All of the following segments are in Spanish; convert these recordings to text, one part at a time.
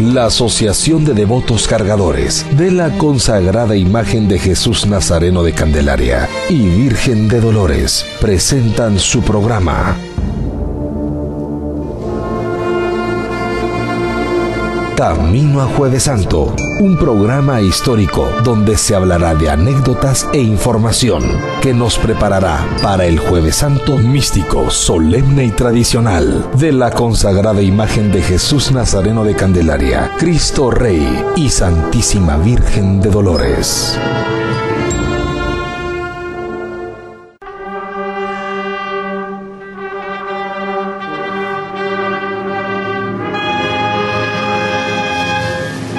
la Asociación de Devotos Cargadores de la consagrada imagen de Jesús Nazareno de Candelaria y Virgen de Dolores presentan su programa Camino a Jueves Santo, un programa histórico donde se hablará de anécdotas e información que nos preparará para el Jueves Santo místico, solemne y tradicional de la consagrada imagen de Jesús Nazareno de Candelaria, Cristo Rey y Santísima Virgen de Dolores.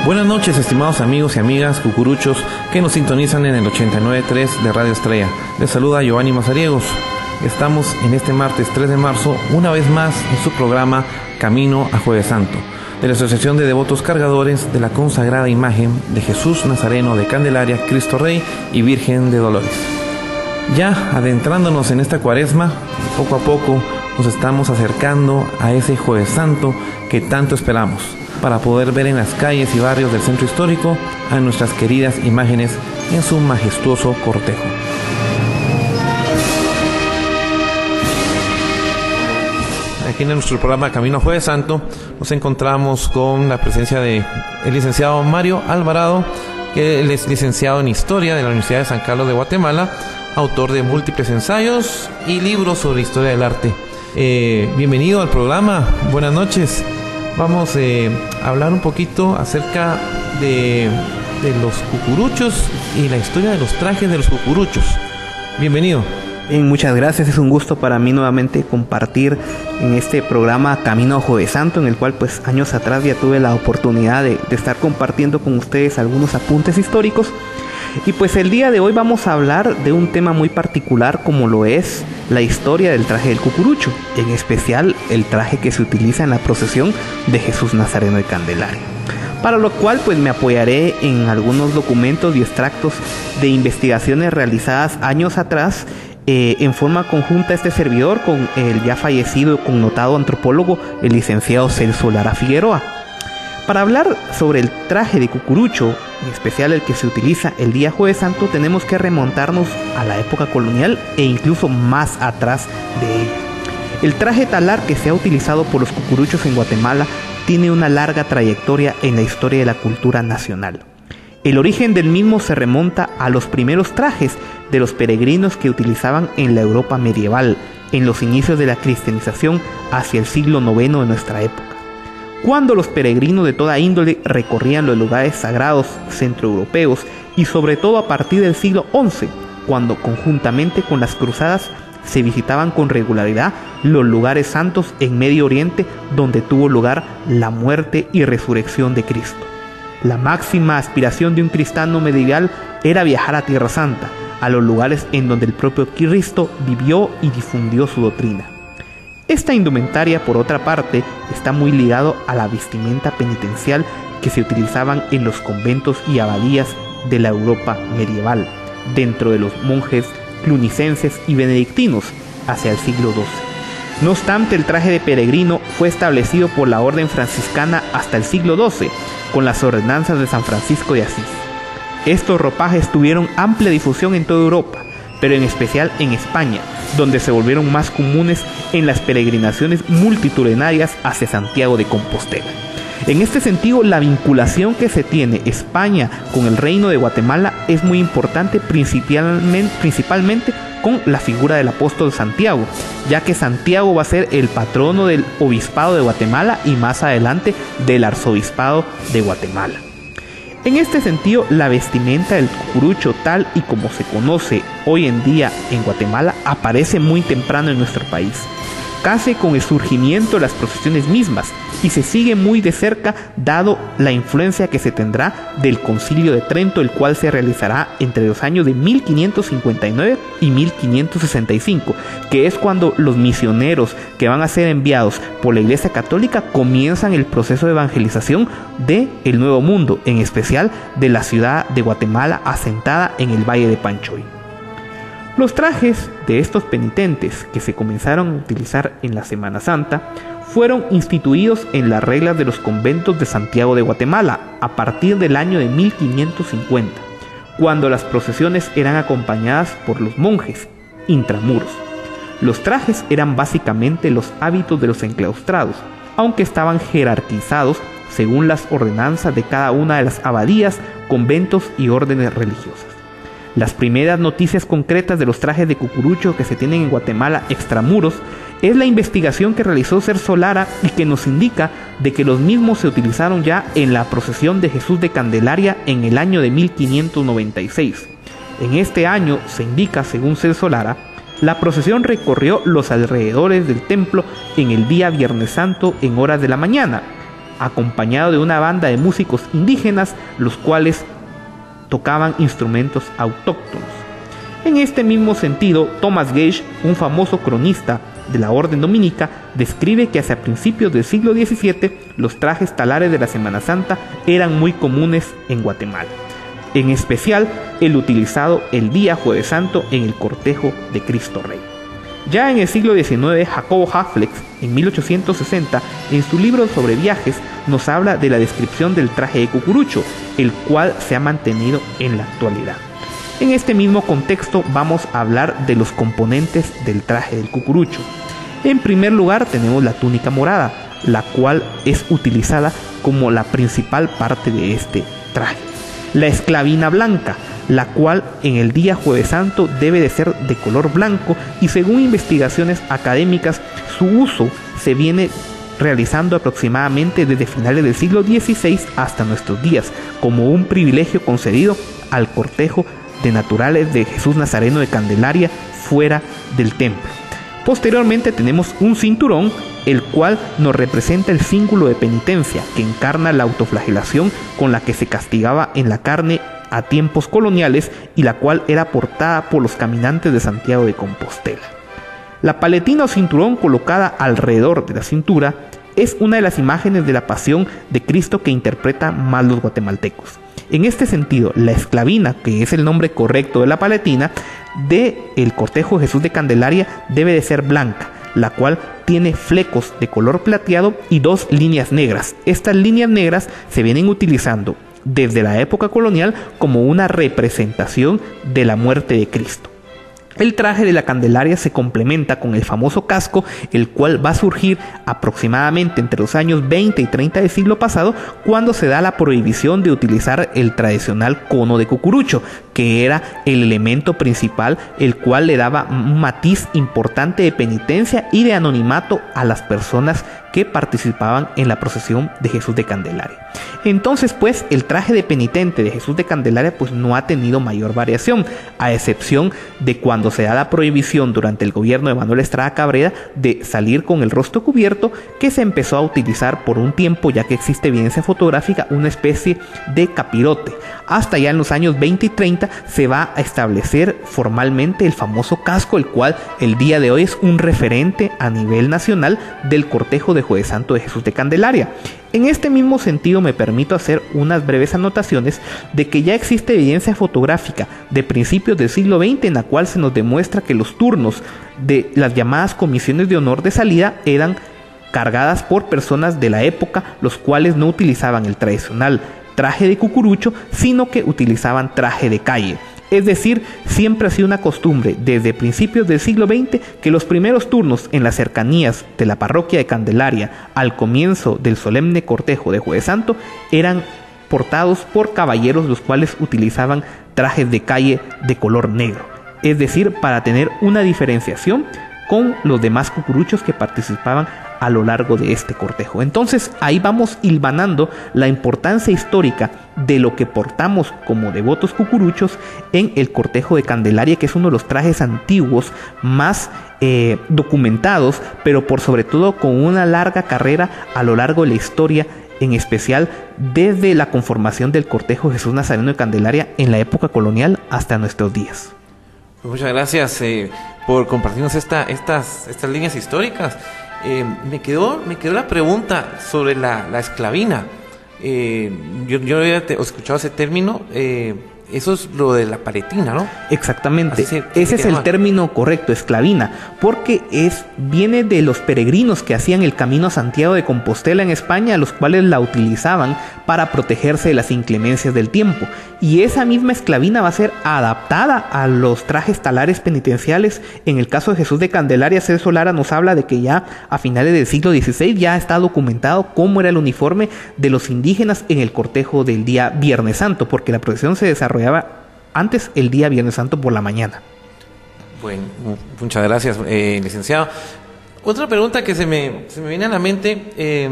Buenas noches, estimados amigos y amigas cucuruchos que nos sintonizan en el 89.3 de Radio Estrella. Les saluda Giovanni Mazariegos. Estamos en este martes 3 de marzo, una vez más en su programa Camino a Jueves Santo, de la Asociación de Devotos Cargadores de la consagrada imagen de Jesús Nazareno de Candelaria, Cristo Rey y Virgen de Dolores. Ya adentrándonos en esta cuaresma, poco a poco nos estamos acercando a ese Jueves Santo que tanto esperamos para poder ver en las calles y barrios del centro histórico a nuestras queridas imágenes en su majestuoso cortejo. Aquí en nuestro programa Camino a Jueves Santo nos encontramos con la presencia de el licenciado Mario Alvarado, que es licenciado en Historia de la Universidad de San Carlos de Guatemala, autor de múltiples ensayos y libros sobre historia del arte. Eh, bienvenido al programa, buenas noches vamos eh, a hablar un poquito acerca de, los cucuruchos y la historia de los trajes de los cucuruchos. Bienvenido. Bien, muchas gracias. Es un gusto para mí nuevamente compartir en este programa Camino a Jueves Santo, en el cual pues años atrás ya tuve la oportunidad de, de estar compartiendo con ustedes algunos apuntes históricos y pues el día de hoy vamos a hablar de un tema muy particular como lo es la historia del traje del cucurucho, en especial el traje que se utiliza en la procesión de Jesús Nazareno de Candelaria. Para lo cual pues me apoyaré en algunos documentos y extractos de investigaciones realizadas años atrás eh, en forma conjunta este servidor con el ya fallecido y connotado antropólogo el licenciado Celso Lara Figueroa. Para hablar sobre el traje de cucurucho, en especial el que se utiliza el día jueves santo, tenemos que remontarnos a la época colonial e incluso más atrás de ella. El traje talar que se ha utilizado por los cucuruchos en Guatemala tiene una larga trayectoria en la historia de la cultura nacional. El origen del mismo se remonta a los primeros trajes de los peregrinos que utilizaban en la Europa medieval, en los inicios de la cristianización hacia el siglo IX de nuestra época cuando los peregrinos de toda índole recorrían los lugares sagrados centroeuropeos y sobre todo a partir del siglo XI, cuando conjuntamente con las cruzadas se visitaban con regularidad los lugares santos en Medio Oriente donde tuvo lugar la muerte y resurrección de Cristo. La máxima aspiración de un cristiano medieval era viajar a Tierra Santa, a los lugares en donde el propio Cristo vivió y difundió su doctrina. Esta indumentaria, por otra parte, está muy ligado a la vestimenta penitencial que se utilizaban en los conventos y abadías de la Europa medieval, dentro de los monjes clunicenses y benedictinos hacia el siglo XII. No obstante, el traje de peregrino fue establecido por la orden franciscana hasta el siglo XII, con las ordenanzas de San Francisco de Asís. Estos ropajes tuvieron amplia difusión en toda Europa, pero en especial en España, donde se volvieron más comunes en las peregrinaciones multitudinarias hacia Santiago de Compostela. En este sentido, la vinculación que se tiene España con el reino de Guatemala es muy importante principalmente, principalmente con la figura del apóstol Santiago, ya que Santiago va a ser el patrono del obispado de Guatemala y más adelante del arzobispado de Guatemala. En este sentido, la vestimenta del cucurucho tal y como se conoce hoy en día en Guatemala aparece muy temprano en nuestro país casi con el surgimiento de las procesiones mismas y se sigue muy de cerca dado la influencia que se tendrá del concilio de Trento, el cual se realizará entre los años de 1559 y 1565, que es cuando los misioneros que van a ser enviados por la Iglesia Católica comienzan el proceso de evangelización de el Nuevo Mundo, en especial de la ciudad de Guatemala asentada en el Valle de Panchoy. Los trajes de estos penitentes que se comenzaron a utilizar en la Semana Santa fueron instituidos en las reglas de los conventos de Santiago de Guatemala a partir del año de 1550, cuando las procesiones eran acompañadas por los monjes intramuros. Los trajes eran básicamente los hábitos de los enclaustrados, aunque estaban jerarquizados según las ordenanzas de cada una de las abadías, conventos y órdenes religiosas. Las primeras noticias concretas de los trajes de cucurucho que se tienen en Guatemala extramuros es la investigación que realizó Ser Solara y que nos indica de que los mismos se utilizaron ya en la procesión de Jesús de Candelaria en el año de 1596. En este año se indica, según Ser Solara, la procesión recorrió los alrededores del templo en el día Viernes Santo en horas de la mañana, acompañado de una banda de músicos indígenas, los cuales tocaban instrumentos autóctonos. En este mismo sentido, Thomas Gage, un famoso cronista de la Orden Dominica, describe que hacia principios del siglo XVII los trajes talares de la Semana Santa eran muy comunes en Guatemala en especial el utilizado el día Jueves Santo en el cortejo de Cristo Rey. Ya en el siglo XIX, Jacobo Haflex, en 1860, en su libro sobre viajes, nos habla de la descripción del traje de cucurucho, el cual se ha mantenido en la actualidad. En este mismo contexto vamos a hablar de los componentes del traje del cucurucho. En primer lugar tenemos la túnica morada, la cual es utilizada como la principal parte de este traje la esclavina blanca, la cual en el día jueves santo debe de ser de color blanco y según investigaciones académicas su uso se viene realizando aproximadamente desde finales del siglo XVI hasta nuestros días como un privilegio concedido al cortejo de naturales de Jesús Nazareno de Candelaria fuera del templo. Posteriormente tenemos un cinturón el cual nos representa el símbolo de penitencia que encarna la autoflagelación con la que se castigaba en la carne a tiempos coloniales y la cual era portada por los caminantes de Santiago de Compostela. La paletina o cinturón colocada alrededor de la cintura es una de las imágenes de la pasión de Cristo que interpretan más los guatemaltecos. En este sentido, la esclavina, que es el nombre correcto de la paletina, de el cortejo Jesús de Candelaria debe de ser blanca, la cual tiene flecos de color plateado y dos líneas negras. Estas líneas negras se vienen utilizando desde la época colonial como una representación de la muerte de Cristo. El traje de la Candelaria se complementa con el famoso casco, el cual va a surgir aproximadamente entre los años 20 y 30 del siglo pasado, cuando se da la prohibición de utilizar el tradicional cono de cucurucho, que era el elemento principal, el cual le daba un matiz importante de penitencia y de anonimato a las personas que participaban en la procesión de Jesús de Candelaria. Entonces, pues, el traje de penitente de Jesús de Candelaria pues no ha tenido mayor variación, a excepción de cuando se da la prohibición durante el gobierno de Manuel Estrada Cabrera de salir con el rostro cubierto, que se empezó a utilizar por un tiempo, ya que existe evidencia fotográfica, una especie de capirote. Hasta ya en los años 20 y 30 se va a establecer formalmente el famoso casco, el cual el día de hoy es un referente a nivel nacional del cortejo de Jueves Santo de Jesús de Candelaria. En este mismo sentido me permito hacer unas breves anotaciones de que ya existe evidencia fotográfica de principios del siglo XX en la cual se nos demuestra que los turnos de las llamadas comisiones de honor de salida eran cargadas por personas de la época, los cuales no utilizaban el tradicional traje de cucurucho, sino que utilizaban traje de calle. Es decir, siempre ha sido una costumbre desde principios del siglo XX que los primeros turnos en las cercanías de la parroquia de Candelaria al comienzo del solemne cortejo de Jueves Santo eran portados por caballeros los cuales utilizaban trajes de calle de color negro. Es decir, para tener una diferenciación con los demás cucuruchos que participaban a lo largo de este cortejo. Entonces ahí vamos hilvanando la importancia histórica de lo que portamos como devotos cucuruchos en el cortejo de Candelaria, que es uno de los trajes antiguos más eh, documentados, pero por sobre todo con una larga carrera a lo largo de la historia en especial desde la conformación del cortejo Jesús Nazareno de Candelaria en la época colonial hasta nuestros días. Muchas gracias eh, por compartirnos esta, estas, estas líneas históricas. Eh, me, quedó, me quedó la pregunta sobre la, esclavina. Eh, yo, yo había escuchado ese término. Eh, eso es lo de la paletina, ¿no? Exactamente. Ese es el término correcto, esclavina, porque es viene de los peregrinos que hacían el camino a Santiago de Compostela en España, los cuales la utilizaban para protegerse de las inclemencias del tiempo. Y esa misma esclavina va a ser adaptada a los trajes talares penitenciales. En el caso de Jesús de Candelaria, Celso Lara nos habla de que ya a finales del siglo XVI ya está documentado cómo era el uniforme de los indígenas en el cortejo del día Viernes Santo, porque la procesión se desarrollaba antes el día Viernes Santo por la mañana. Bueno, muchas gracias, eh, licenciado. Otra pregunta que se me, se me viene a la mente, eh,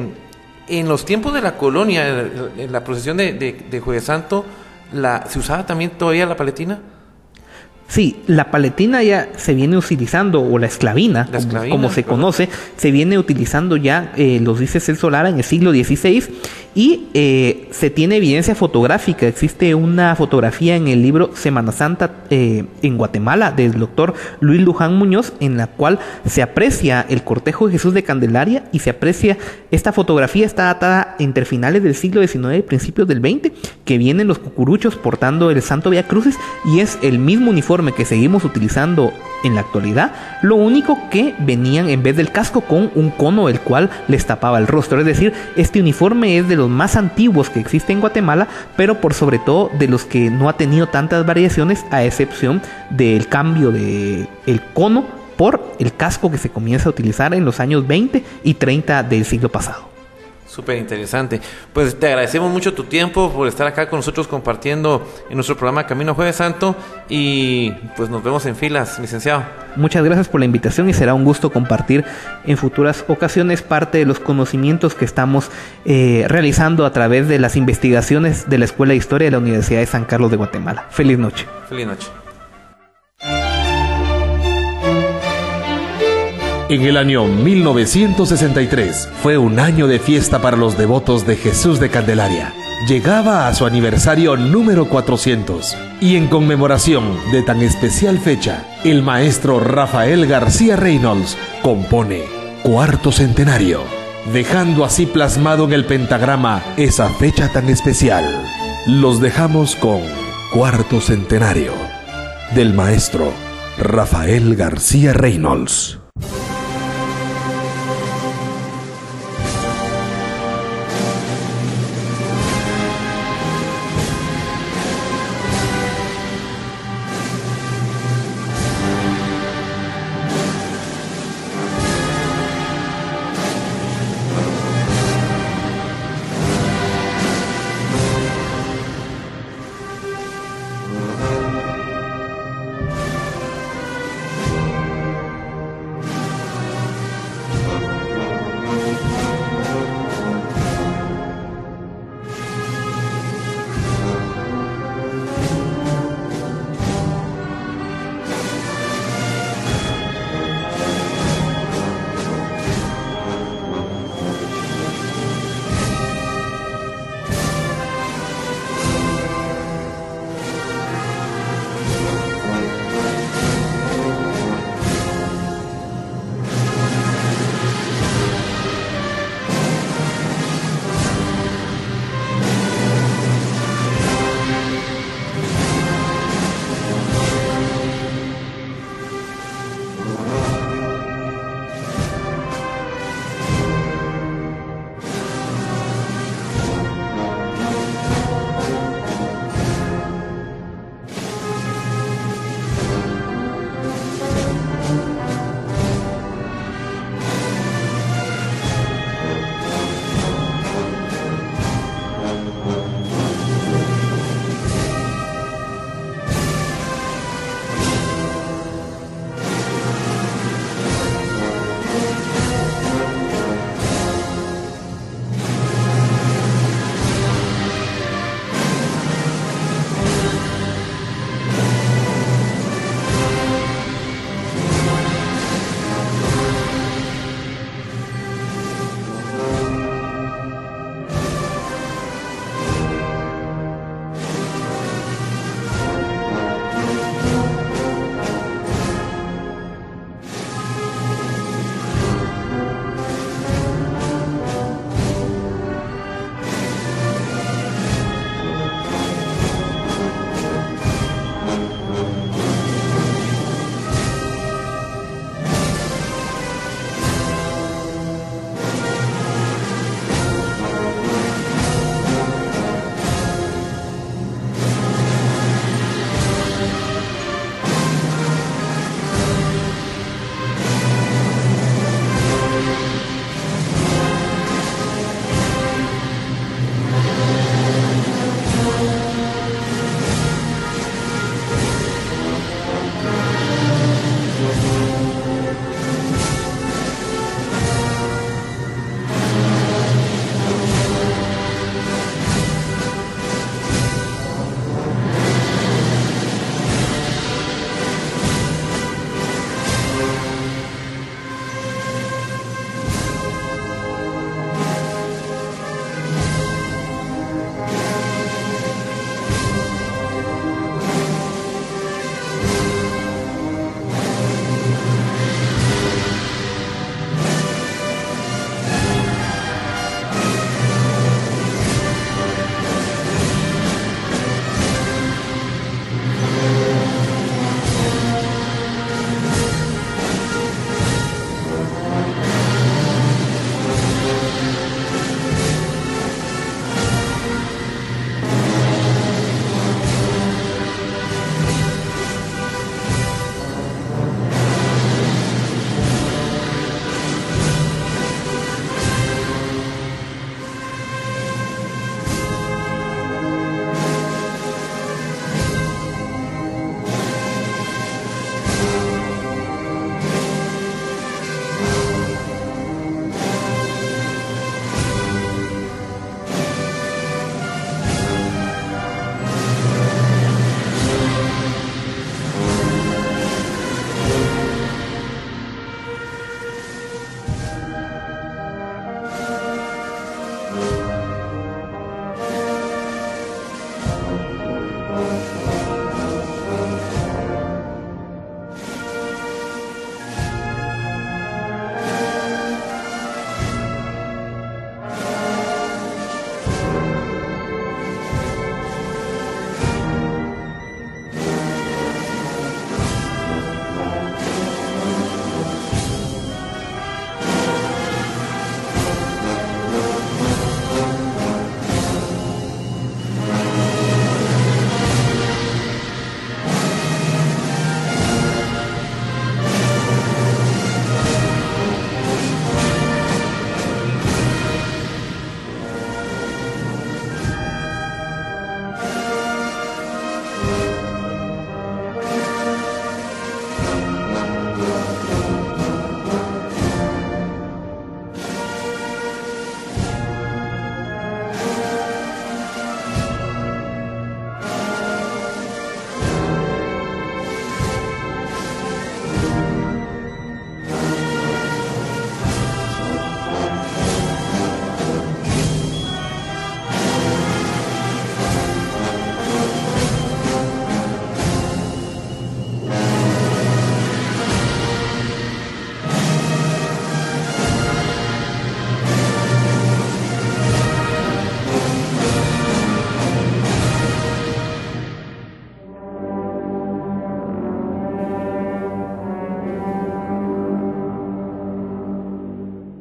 en los tiempos de la colonia, en la procesión de, de, Jueves Santo, la, ¿se usaba también todavía la paletina? Sí, la paletina ya se viene utilizando, o la esclavina, como, se conoce, se viene utilizando ya, eh, los dice Celso Lara, en el siglo XVI, y eh, se tiene evidencia fotográfica. Existe una fotografía en el libro Semana Santa eh, en Guatemala del doctor Luis Luján Muñoz, en la cual se aprecia el cortejo de Jesús de Candelaria y se aprecia esta fotografía está datada entre finales del siglo XIX y principios del XX, que vienen los cucuruchos portando el Santo Via Crucis y es el mismo uniforme que seguimos utilizando en la actualidad, lo único que venían en vez del casco con un cono el cual les tapaba el rostro. Es decir, este uniforme es de los más antiguos que existe en Guatemala, pero por sobre todo de los que no ha tenido tantas variaciones, a excepción del cambio de el cono por el casco que se comienza a utilizar en los años 20 y 30 del siglo pasado. Súper interesante. Pues te agradecemos mucho tu tiempo por estar acá con nosotros compartiendo en nuestro programa Camino Jueves Santo y pues nos vemos en filas, licenciado. Muchas gracias por la invitación y será un gusto compartir en futuras ocasiones parte de los conocimientos que estamos eh, realizando a través de las investigaciones de la Escuela de Historia de la Universidad de San Carlos de Guatemala. Feliz noche. Feliz noche. En el año 1963 fue un año de fiesta para los devotos de Jesús de Candelaria. Llegaba a su aniversario número 400 y en conmemoración de tan especial fecha, el maestro Rafael García Reynolds compone Cuarto Centenario, dejando así plasmado en el pentagrama esa fecha tan especial. Los dejamos con Cuarto Centenario del maestro Rafael García Reynolds.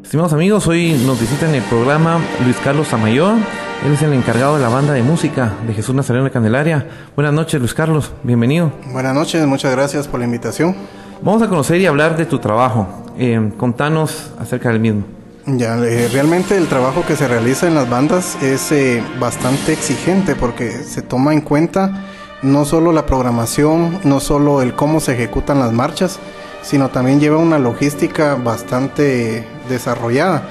Estimados amigos, hoy nos visita en el programa Luis Carlos Amayor. Él es el encargado de la banda de música de Jesús Nazareno de Candelaria. Buenas noches, Luis Carlos. Bienvenido. Buenas noches, muchas gracias por la invitación. Vamos a conocer y hablar de tu trabajo. Eh, contanos acerca del mismo. Ya, eh, realmente el trabajo que se realiza en las bandas es eh, bastante exigente porque se toma en cuenta no solo la programación, no solo el cómo se ejecutan las marchas, sino también lleva una logística bastante desarrollada.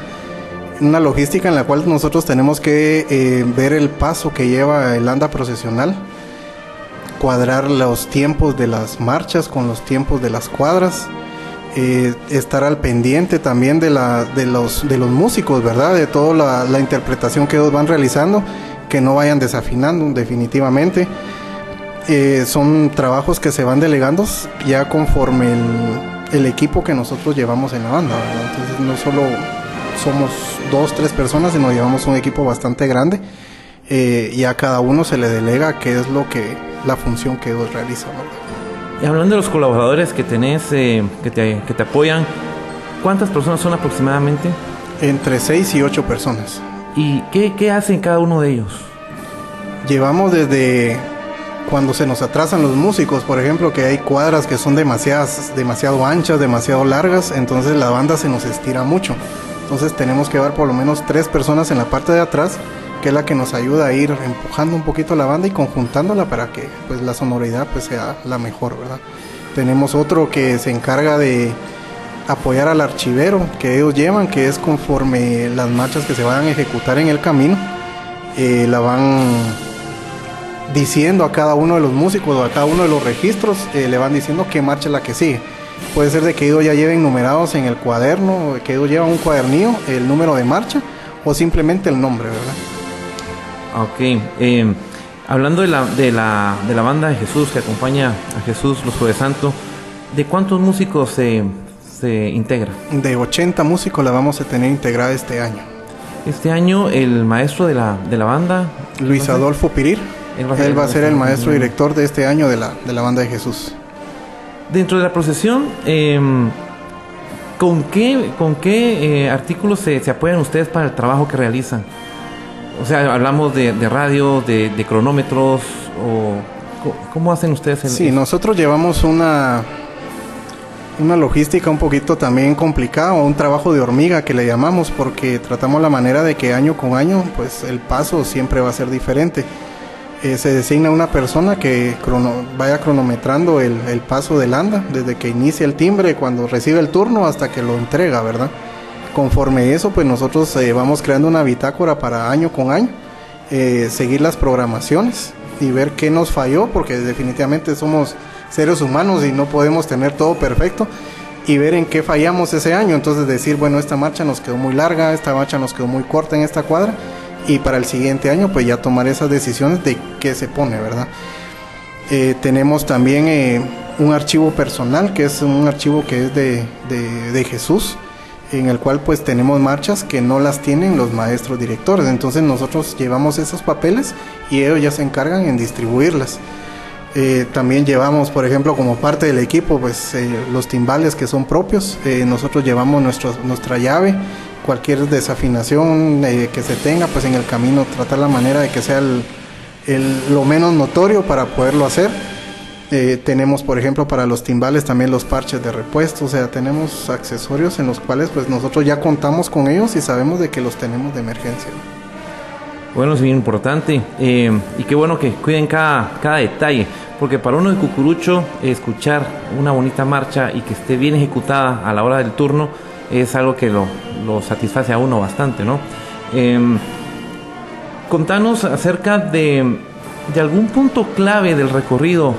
Una logística en la cual nosotros tenemos que eh, ver el paso que lleva el anda procesional, cuadrar los tiempos de las marchas con los tiempos de las cuadras, eh, estar al pendiente también de, la, de, los, de los músicos, ¿verdad? De toda la, la, interpretación que ellos van realizando, que no vayan desafinando definitivamente. Eh, son trabajos que se van delegando ya conforme el, el, equipo que nosotros llevamos en la banda, ¿verdad? Entonces no solo somos dos, tres personas, sino llevamos un equipo bastante grande eh, y a cada uno se le delega qué es lo que, la función que ellos realizan, ¿verdad? Y hablando de los colaboradores que tenés, eh, que, te, que te apoyan, ¿cuántas personas son aproximadamente? Entre 6 y 8 personas. ¿Y qué, qué, hacen cada uno de ellos? Llevamos desde cuando se nos atrasan los músicos, por ejemplo, que hay cuadras que son demasiadas, demasiado anchas, demasiado largas, entonces la banda se nos estira mucho. Entonces tenemos que llevar por lo menos tres personas en la parte de atrás, que es la que nos ayuda a ir empujando un poquito la banda y conjuntándola para que pues, la sonoridad pues, sea la mejor, ¿verdad? Tenemos otro que se encarga de apoyar al archivero que ellos llevan, que es conforme las marchas que se van a ejecutar en el camino, eh, la van diciendo a cada uno de los músicos o a cada uno de los registros, eh, le van diciendo qué marcha es la que sigue. Puede ser de que ellos ya lleven numerados en el cuaderno, que ellos llevan un cuadernillo, el número de marcha o simplemente el nombre, ¿verdad? Ok. Eh, hablando de la, de, la, de la banda de Jesús que acompaña a Jesús los Jueves Santo, ¿de cuántos músicos se, se integra? De 80 músicos la vamos a tener integrada este año. Este año el maestro de la, de la banda... Luis Adolfo Pirir. Él va a ser, Él va a ser el maestro director de este año de la, de la banda de Jesús. Dentro de la procesión, eh, ¿con qué, con qué eh, artículos se, se, apoyan ustedes para el trabajo que realizan? O sea, hablamos de, de radio, de, de, cronómetros, o ¿cómo hacen ustedes? El, sí, nosotros llevamos una, una logística un poquito también complicada, un trabajo de hormiga que le llamamos, porque tratamos la manera de que año con año, pues el paso siempre va a ser diferente eh, se designa una persona que vaya cronometrando el, el, paso del anda, desde que inicia el timbre, cuando recibe el turno hasta que lo entrega, ¿verdad? Conforme eso, pues nosotros eh, vamos creando una bitácora para año con año, eh, seguir las programaciones y ver qué nos falló, porque definitivamente somos seres humanos y no podemos tener todo perfecto y ver en qué fallamos ese año. Entonces decir, bueno, esta marcha nos quedó muy larga, esta marcha nos quedó muy corta en esta cuadra y para el siguiente año pues ya tomar esas decisiones de qué se pone, ¿verdad? Eh, tenemos también eh, un archivo personal que es un archivo que es de, de, de, Jesús en el cual pues tenemos marchas que no las tienen los maestros directores entonces nosotros llevamos esos papeles y ellos ya se encargan en distribuirlas eh, también llevamos por ejemplo como parte del equipo pues eh, los timbales que son propios. Eh, nosotros llevamos nuestro, nuestra llave. Cualquier desafinación eh, que se tenga, pues en el camino tratar la manera de que sea lo menos notorio para poderlo hacer. Tenemos, por ejemplo, para los timbales también los parches de repuesto, o sea, tenemos accesorios en los cuales pues nosotros ya contamos con ellos y sabemos de que los tenemos de emergencia. Bueno, es bien importante y qué bueno que cuiden cada, cada detalle, porque para uno de Cucurucho escuchar una bonita marcha y que esté bien ejecutada a la hora del turno, es algo que lo, satisface a uno bastante, ¿no? Eh, contanos acerca de, algún punto clave del recorrido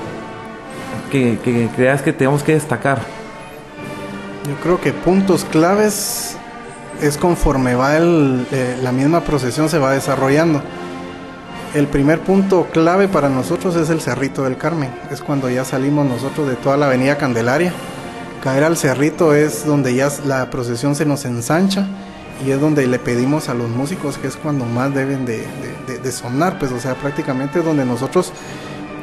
que, que, creas que tenemos que destacar. Yo creo que puntos claves es conforme va el, eh, la misma procesión se va desarrollando. El primer punto clave para nosotros es el Cerrito del Carmen. Es cuando ya salimos nosotros de toda la avenida Candelaria caer al cerrito es donde ya la procesión se nos ensancha y es donde le pedimos a los músicos que es cuando más deben de, sonar, pues o sea, prácticamente es donde nosotros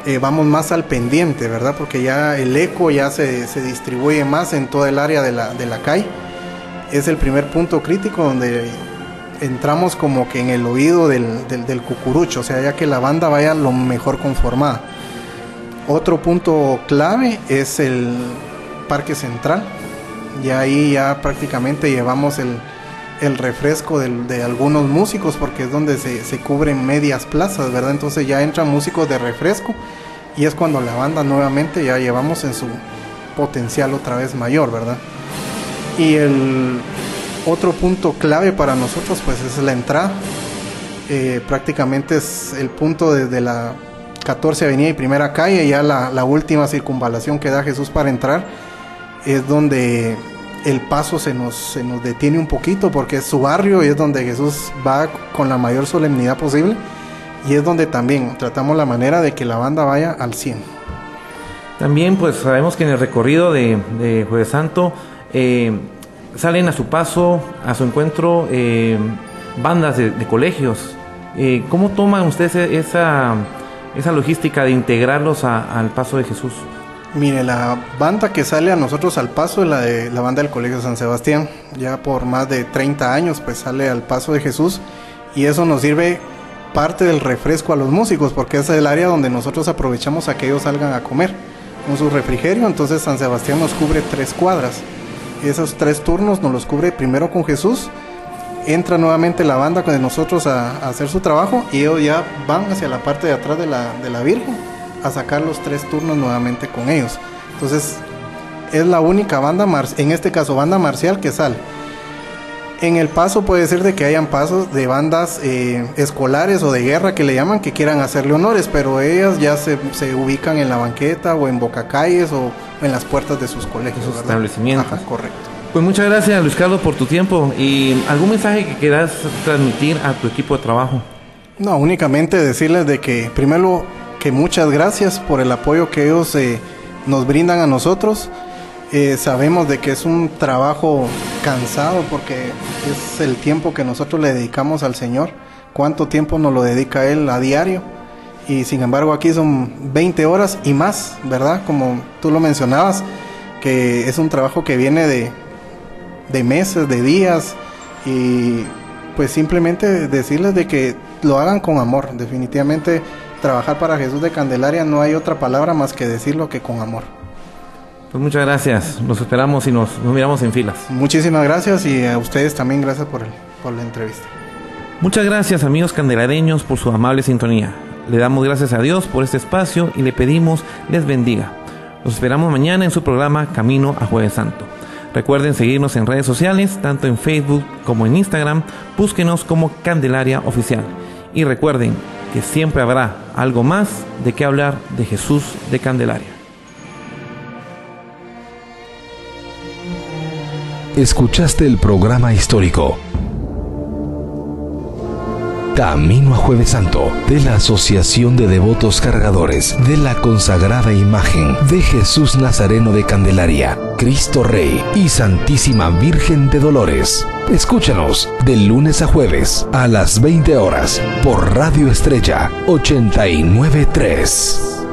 eh, vamos más al pendiente, ¿verdad? Porque ya el eco ya se, se, distribuye más en toda el área de la, de la calle. es el primer punto crítico donde entramos como que en el oído del, del, cucurucho, o sea, ya que la banda vaya lo mejor conformada. Otro punto clave es el parque central, y ahí ya prácticamente llevamos el, el refresco de, algunos músicos, porque es donde se, se cubren medias plazas, ¿verdad? Entonces ya entran músicos de refresco y es cuando la banda nuevamente ya llevamos en su potencial otra vez mayor, ¿verdad? Y el otro punto clave para nosotros pues es la entrada. Eh, prácticamente es el punto desde la 14 Avenida y Primera Calle, ya la, la, última circunvalación que da Jesús para entrar, es donde el paso se nos, se nos detiene un poquito porque es su barrio y es donde Jesús va con la mayor solemnidad posible y es donde también tratamos la manera de que la banda vaya al 100. También pues sabemos que en el recorrido de, Jueves Santo eh, salen a su paso, a su encuentro, eh, bandas de, colegios. Eh, ¿Cómo toman ustedes esa, esa logística de integrarlos al paso de Jesús? Mire, la banda que sale a nosotros al paso es la de la banda del Colegio San Sebastián. Ya por más de 30 años pues sale al paso de Jesús y eso nos sirve parte del refresco a los músicos porque es el área donde nosotros aprovechamos a que ellos salgan a comer con su refrigerio. Entonces San Sebastián nos cubre tres cuadras esos tres turnos nos los cubre primero con Jesús, entra nuevamente la banda con nosotros a, hacer su trabajo y ellos ya van hacia la parte de atrás de la, de la Virgen a sacar los tres turnos nuevamente con ellos. Entonces es la única banda, en este caso banda marcial que sale. En el paso puede ser de que hayan pasos de bandas eh, escolares o de guerra que le llaman que quieran hacerle honores, pero ellas ya se, se ubican en la banqueta o en bocacalles o en las puertas de sus colegios. Sus establecimientos. correcto. Pues muchas gracias Luis Carlos por tu tiempo y algún mensaje que quieras transmitir a tu equipo de trabajo. No, únicamente decirles de que primero que muchas gracias por el apoyo que ellos eh, nos brindan a nosotros. Eh, sabemos de que es un trabajo cansado porque es el tiempo que nosotros le dedicamos al Señor. ¿Cuánto tiempo nos lo dedica Él a diario? Y sin embargo aquí son 20 horas y más, ¿verdad? Como tú lo mencionabas, que es un trabajo que viene de, de meses, de días y pues simplemente decirles de que lo hagan con amor. Definitivamente trabajar para Jesús de Candelaria no hay otra palabra más que decirlo que con amor. Pues muchas gracias, los esperamos y nos, miramos en filas. Muchísimas gracias y a ustedes también gracias por, el, por la entrevista. Muchas gracias amigos candelareños por su amable sintonía. Le damos gracias a Dios por este espacio y le pedimos les bendiga. Los esperamos mañana en su programa Camino a Jueves Santo. Recuerden seguirnos en redes sociales, tanto en Facebook como en Instagram. Búsquenos como Candelaria Oficial. Y recuerden que siempre habrá algo más de qué hablar de Jesús de Candelaria. Escuchaste el programa histórico Camino a Jueves Santo de la Asociación de Devotos Cargadores de la consagrada imagen de Jesús Nazareno de Candelaria, Cristo Rey y Santísima Virgen de Dolores. Escúchanos de lunes a jueves a las 20 horas por Radio Estrella 893.